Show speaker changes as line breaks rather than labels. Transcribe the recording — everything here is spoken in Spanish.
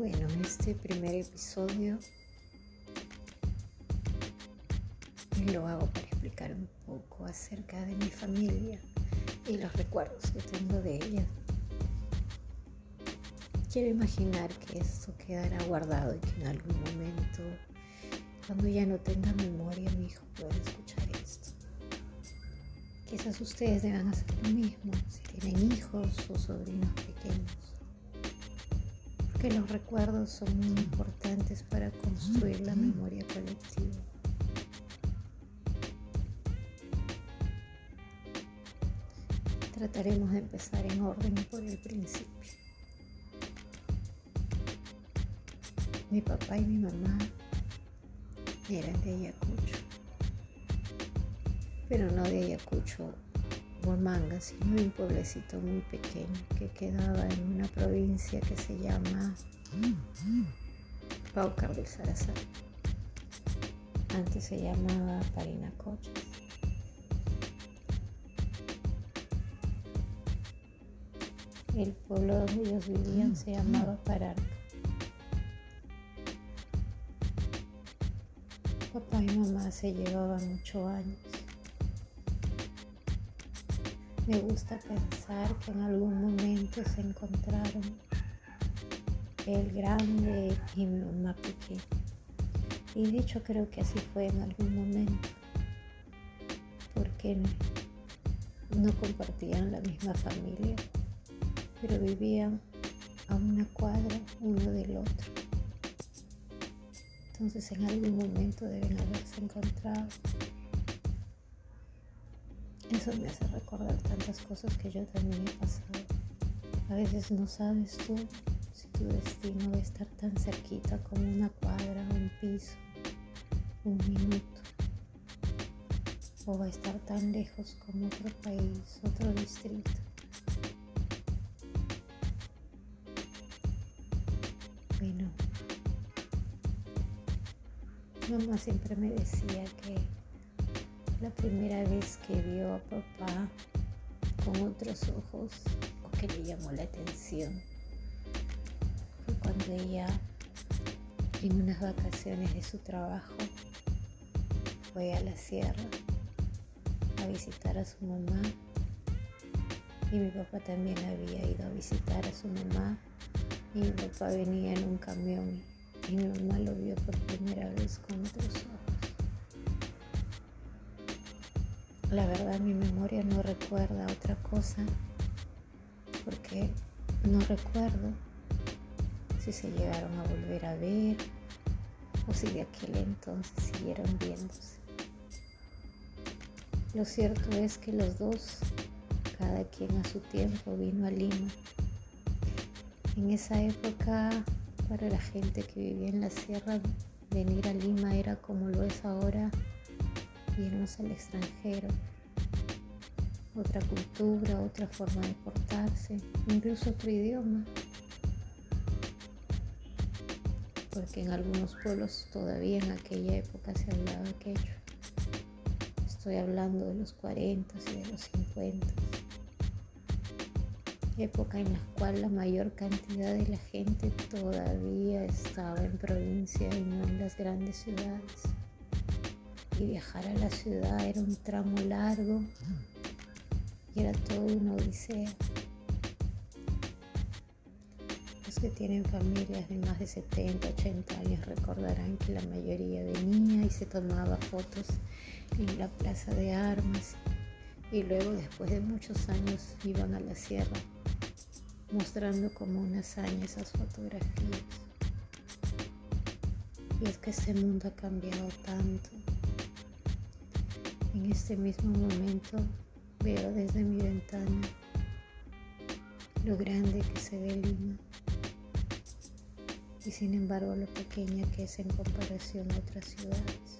Bueno, este primer episodio lo hago para explicar un poco acerca de mi familia y los recuerdos que tengo de ella. Quiero imaginar que esto quedará guardado y que en algún momento, cuando ya no tenga memoria, mi hijo pueda escuchar esto. Quizás ustedes deban hacer lo mismo si tienen hijos o sobrinos pequeños que los recuerdos son muy importantes para construir la memoria colectiva. Trataremos de empezar en orden por el principio. Mi papá y mi mamá eran de Ayacucho, pero no de Ayacucho Huamanga, sino un pueblecito muy pequeño que quedaba en una provincia que se llama Paucar del Sarazán. Antes se llamaba Parinacocha. El pueblo donde ellos vivían se llamaba Pararca. Papá y mamá se llevaban ocho años. Me gusta pensar que en algún momento se encontraron el grande y mi mamá pequeña. Y de hecho creo que así fue en algún momento, porque no compartían la misma familia, pero vivían a una cuadra uno del otro. Entonces en algún momento deben haberse encontrado. Eso me hace recordar tantas cosas que yo también he pasado. A veces no sabes tú si tu destino va a estar tan cerquita como una cuadra, un piso, un minuto. O va a estar tan lejos como otro país, otro distrito. Bueno, mamá siempre me decía que la primera vez que vio a papá con otros ojos o que le llamó la atención fue cuando ella en unas vacaciones de su trabajo fue a la sierra a visitar a su mamá y mi papá también había ido a visitar a su mamá y mi papá venía en un camión y mi mamá lo vio por primera vez con otros ojos. La verdad mi memoria no recuerda otra cosa porque no recuerdo si se llegaron a volver a ver o si de aquel entonces siguieron viéndose. Lo cierto es que los dos, cada quien a su tiempo, vino a Lima. En esa época, para la gente que vivía en la sierra, venir a Lima era como lo es ahora al extranjero, otra cultura, otra forma de portarse, incluso otro idioma. Porque en algunos pueblos todavía en aquella época se hablaba quechua. Estoy hablando de los 40 y de los 50. Época en la cual la mayor cantidad de la gente todavía estaba en provincia y no en las grandes ciudades viajar a la ciudad era un tramo largo y era todo una odisea. Los que tienen familias de más de 70, 80 años recordarán que la mayoría venía y se tomaba fotos en la plaza de armas y luego después de muchos años iban a la sierra mostrando como una hazaña esas fotografías. Y es que este mundo ha cambiado tanto. En este mismo momento veo desde mi ventana lo grande que se ve Lima y sin embargo lo pequeña que es en comparación a otras ciudades.